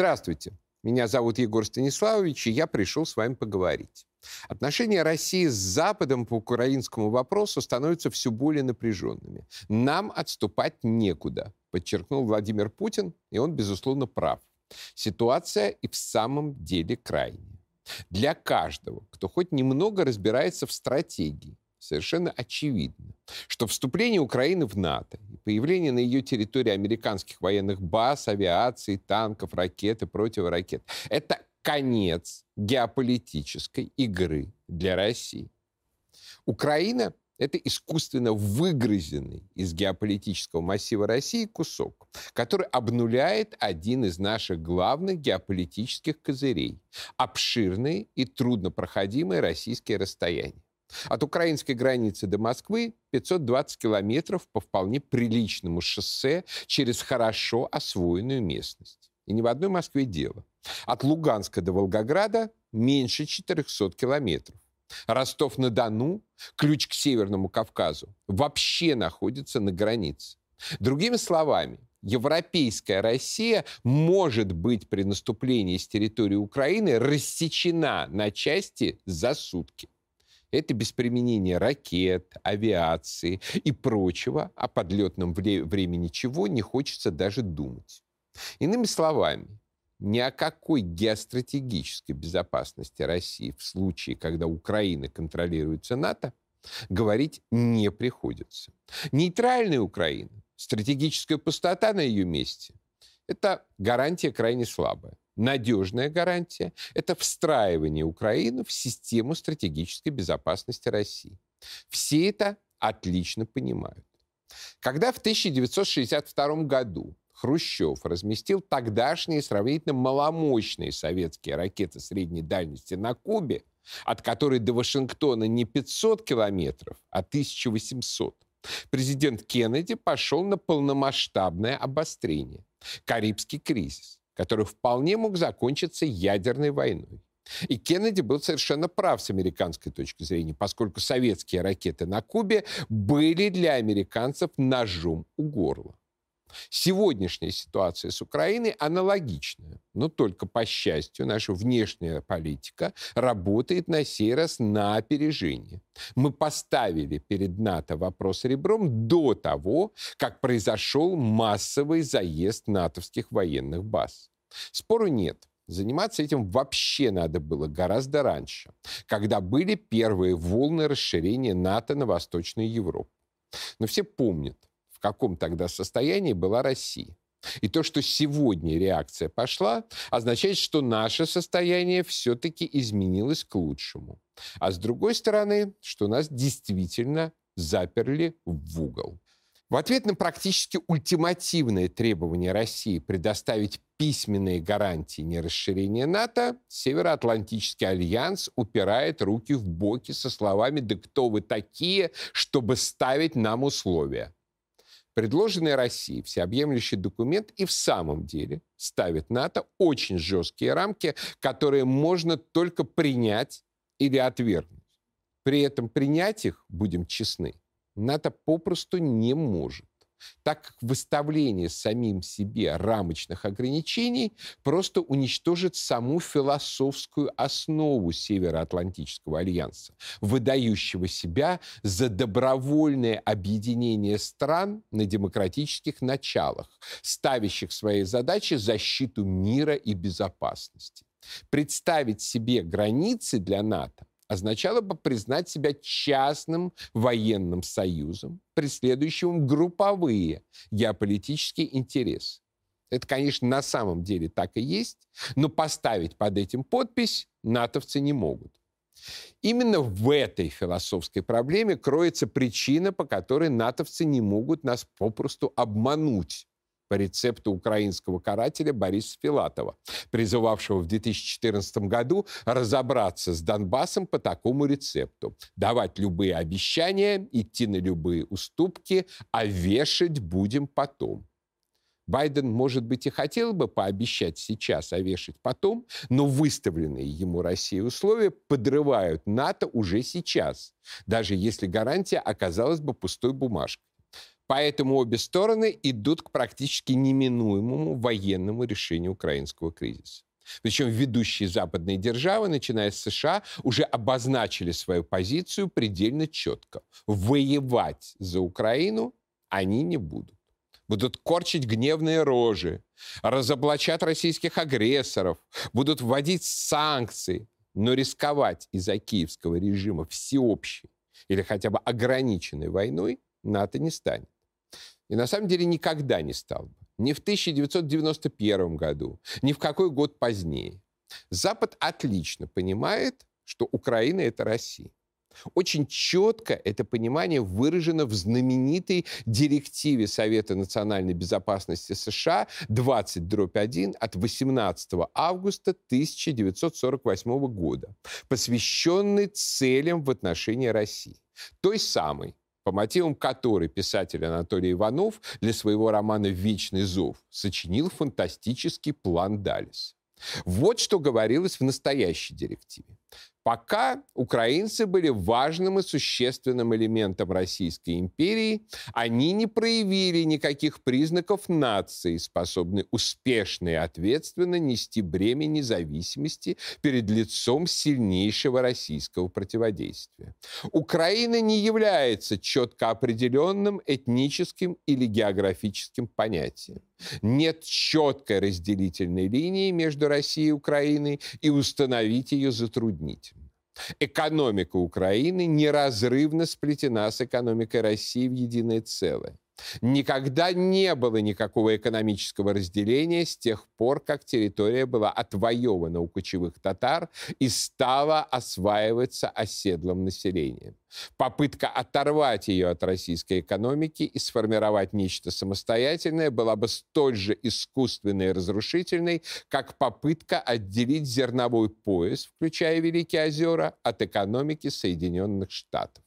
Здравствуйте. Меня зовут Егор Станиславович, и я пришел с вами поговорить. Отношения России с Западом по украинскому вопросу становятся все более напряженными. Нам отступать некуда, подчеркнул Владимир Путин, и он, безусловно, прав. Ситуация и в самом деле крайняя. Для каждого, кто хоть немного разбирается в стратегии, совершенно очевидно, что вступление Украины в НАТО и появление на ее территории американских военных баз, авиации, танков, ракет и противоракет – это конец геополитической игры для России. Украина – это искусственно выгрызенный из геополитического массива России кусок, который обнуляет один из наших главных геополитических козырей – обширные и труднопроходимые российские расстояния. От украинской границы до Москвы 520 километров по вполне приличному шоссе через хорошо освоенную местность. И ни в одной Москве дело. От Луганска до Волгограда меньше 400 километров. Ростов-на-Дону, ключ к Северному Кавказу, вообще находится на границе. Другими словами, европейская Россия может быть при наступлении с территории Украины рассечена на части за сутки. Это без применения ракет, авиации и прочего, о подлетном времени чего не хочется даже думать. Иными словами, ни о какой геостратегической безопасности России в случае, когда Украина контролируется НАТО, говорить не приходится. Нейтральная Украина, стратегическая пустота на ее месте – это гарантия крайне слабая. Надежная гарантия – это встраивание Украины в систему стратегической безопасности России. Все это отлично понимают. Когда в 1962 году Хрущев разместил тогдашние сравнительно маломощные советские ракеты средней дальности на Кубе, от которой до Вашингтона не 500 километров, а 1800, президент Кеннеди пошел на полномасштабное обострение. Карибский кризис который вполне мог закончиться ядерной войной. И Кеннеди был совершенно прав с американской точки зрения, поскольку советские ракеты на Кубе были для американцев ножом у горла. Сегодняшняя ситуация с Украиной аналогичная, но только, по счастью, наша внешняя политика работает на сей раз на опережение. Мы поставили перед НАТО вопрос ребром до того, как произошел массовый заезд натовских военных баз. Спору нет. Заниматься этим вообще надо было гораздо раньше, когда были первые волны расширения НАТО на Восточную Европу. Но все помнят, в каком тогда состоянии была Россия. И то, что сегодня реакция пошла, означает, что наше состояние все-таки изменилось к лучшему. А с другой стороны, что нас действительно заперли в угол. В ответ на практически ультимативное требование России предоставить письменные гарантии нерасширения НАТО, Североатлантический альянс упирает руки в боки со словами «Да кто вы такие, чтобы ставить нам условия?» Предложенный Россией всеобъемлющий документ и в самом деле ставит НАТО очень жесткие рамки, которые можно только принять или отвергнуть. При этом принять их, будем честны, НАТО попросту не может так как выставление самим себе рамочных ограничений просто уничтожит саму философскую основу Североатлантического альянса, выдающего себя за добровольное объединение стран на демократических началах, ставящих своей задачей защиту мира и безопасности. Представить себе границы для НАТО означало бы признать себя частным военным союзом, преследующим групповые геополитические интересы. Это, конечно, на самом деле так и есть, но поставить под этим подпись натовцы не могут. Именно в этой философской проблеме кроется причина, по которой натовцы не могут нас попросту обмануть по рецепту украинского карателя Бориса Филатова, призывавшего в 2014 году разобраться с Донбассом по такому рецепту. Давать любые обещания, идти на любые уступки, а вешать будем потом. Байден, может быть, и хотел бы пообещать сейчас, а вешать потом, но выставленные ему Россией условия подрывают НАТО уже сейчас, даже если гарантия оказалась бы пустой бумажкой. Поэтому обе стороны идут к практически неминуемому военному решению украинского кризиса. Причем ведущие западные державы, начиная с США, уже обозначили свою позицию предельно четко. Воевать за Украину они не будут. Будут корчить гневные рожи, разоблачать российских агрессоров, будут вводить санкции, но рисковать из-за киевского режима всеобщей или хотя бы ограниченной войной НАТО не станет. И на самом деле никогда не стал бы. Ни в 1991 году, ни в какой год позднее. Запад отлично понимает, что Украина – это Россия. Очень четко это понимание выражено в знаменитой директиве Совета национальной безопасности США 20-1 от 18 августа 1948 года, посвященной целям в отношении России. Той самой, по мотивам которой писатель Анатолий Иванов для своего романа «Вечный зов» сочинил фантастический план Далис. Вот что говорилось в настоящей директиве. Пока украинцы были важным и существенным элементом Российской империи, они не проявили никаких признаков нации, способной успешно и ответственно нести бремя независимости перед лицом сильнейшего российского противодействия. Украина не является четко определенным этническим или географическим понятием. Нет четкой разделительной линии между Россией и Украиной, и установить ее затруднительно. Экономика Украины неразрывно сплетена с экономикой России в единое целое. Никогда не было никакого экономического разделения с тех пор, как территория была отвоевана у кочевых татар и стала осваиваться оседлым населением. Попытка оторвать ее от российской экономики и сформировать нечто самостоятельное была бы столь же искусственной и разрушительной, как попытка отделить зерновой пояс, включая Великие озера, от экономики Соединенных Штатов.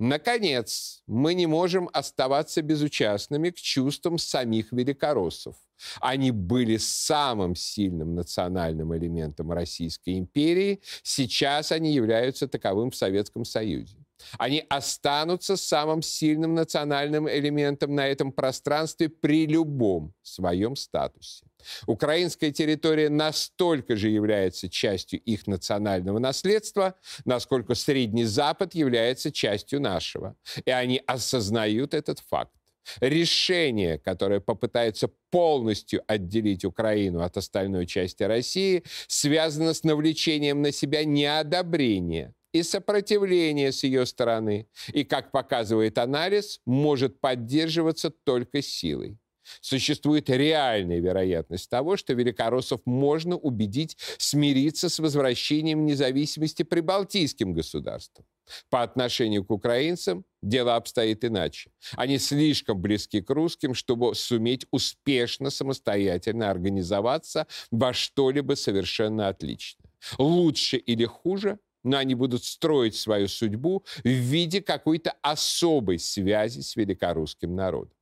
Наконец, мы не можем оставаться безучастными к чувствам самих великороссов. Они были самым сильным национальным элементом Российской империи. Сейчас они являются таковым в Советском Союзе. Они останутся самым сильным национальным элементом на этом пространстве при любом своем статусе. Украинская территория настолько же является частью их национального наследства, насколько Средний Запад является частью нашего. И они осознают этот факт. Решение, которое попытается полностью отделить Украину от остальной части России, связано с навлечением на себя неодобрения и сопротивления с ее стороны, и, как показывает анализ, может поддерживаться только силой. Существует реальная вероятность того, что великороссов можно убедить смириться с возвращением независимости прибалтийским государствам. По отношению к украинцам дело обстоит иначе. Они слишком близки к русским, чтобы суметь успешно самостоятельно организоваться во что-либо совершенно отличное. Лучше или хуже – но они будут строить свою судьбу в виде какой-то особой связи с великорусским народом.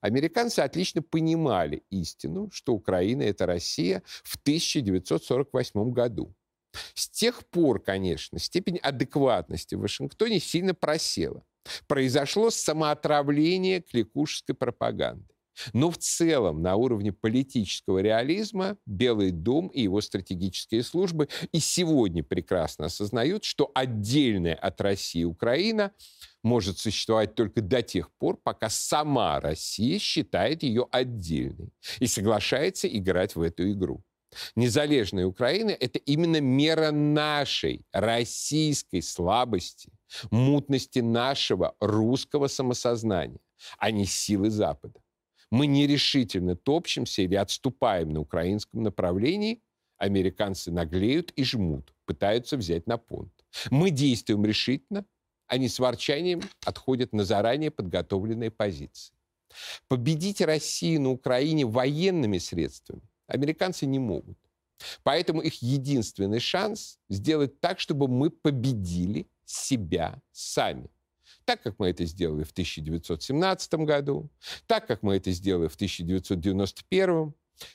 Американцы отлично понимали истину, что Украина – это Россия в 1948 году. С тех пор, конечно, степень адекватности в Вашингтоне сильно просела. Произошло самоотравление кликушской пропаганды. Но в целом на уровне политического реализма Белый дом и его стратегические службы и сегодня прекрасно осознают, что отдельная от России Украина может существовать только до тех пор, пока сама Россия считает ее отдельной и соглашается играть в эту игру. Незалежная Украина – это именно мера нашей российской слабости, мутности нашего русского самосознания, а не силы Запада мы нерешительно топчемся или отступаем на украинском направлении, американцы наглеют и жмут, пытаются взять на понт. Мы действуем решительно, они с ворчанием отходят на заранее подготовленные позиции. Победить Россию на Украине военными средствами американцы не могут. Поэтому их единственный шанс сделать так, чтобы мы победили себя сами так, как мы это сделали в 1917 году, так, как мы это сделали в 1991,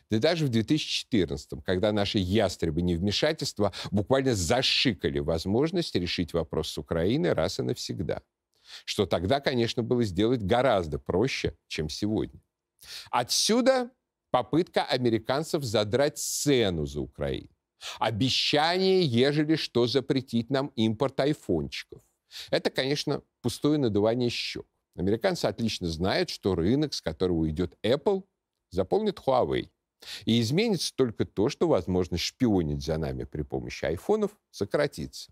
да даже в 2014, когда наши ястребы невмешательства буквально зашикали возможность решить вопрос с Украиной раз и навсегда. что тогда, конечно, было сделать гораздо проще, чем сегодня. Отсюда попытка американцев задрать цену за Украину. Обещание, ежели что, запретить нам импорт айфончиков. Это, конечно, пустое надувание щек. Американцы отлично знают, что рынок, с которого уйдет Apple, заполнит Huawei. И изменится только то, что возможность шпионить за нами при помощи айфонов сократится.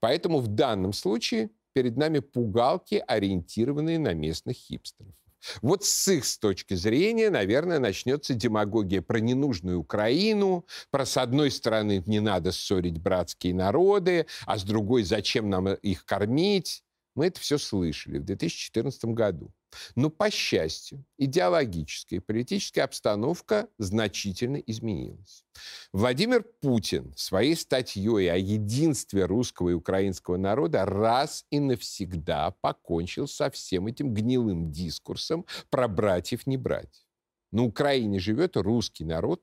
Поэтому в данном случае перед нами пугалки, ориентированные на местных хипстеров. Вот с их с точки зрения, наверное, начнется демагогия про ненужную Украину, про с одной стороны не надо ссорить братские народы, а с другой зачем нам их кормить. Мы это все слышали в 2014 году. Но, по счастью, идеологическая и политическая обстановка значительно изменилась. Владимир Путин своей статьей о единстве русского и украинского народа раз и навсегда покончил со всем этим гнилым дискурсом про братьев. На Украине живет русский народ,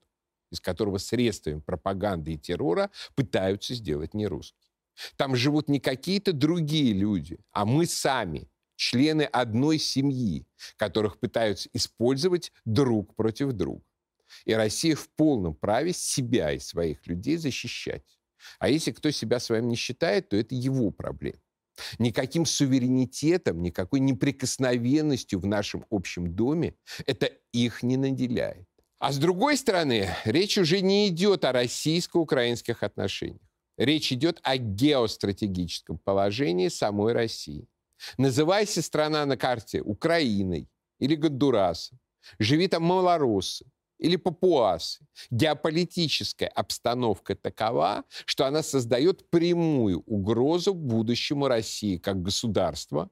из которого средствами пропаганды и террора пытаются сделать не русский. Там живут не какие-то другие люди, а мы сами, члены одной семьи, которых пытаются использовать друг против друга. И Россия в полном праве себя и своих людей защищать. А если кто себя своим не считает, то это его проблема. Никаким суверенитетом, никакой неприкосновенностью в нашем общем доме это их не наделяет. А с другой стороны, речь уже не идет о российско-украинских отношениях. Речь идет о геостратегическом положении самой России. Называйся страна на карте Украиной или Гондурасом. Живи там малороссы или папуасы. Геополитическая обстановка такова, что она создает прямую угрозу будущему России как государства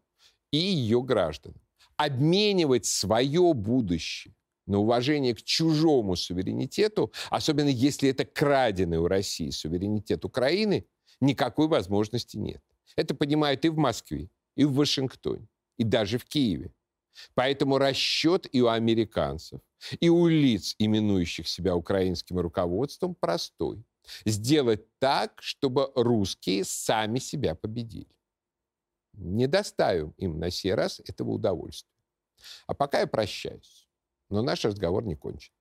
и ее граждан. Обменивать свое будущее на уважение к чужому суверенитету, особенно если это краденый у России суверенитет Украины, никакой возможности нет. Это понимают и в Москве, и в Вашингтоне, и даже в Киеве. Поэтому расчет и у американцев, и у лиц, именующих себя украинским руководством, простой. Сделать так, чтобы русские сами себя победили. Не доставим им на сей раз этого удовольствия. А пока я прощаюсь но наш разговор не кончен.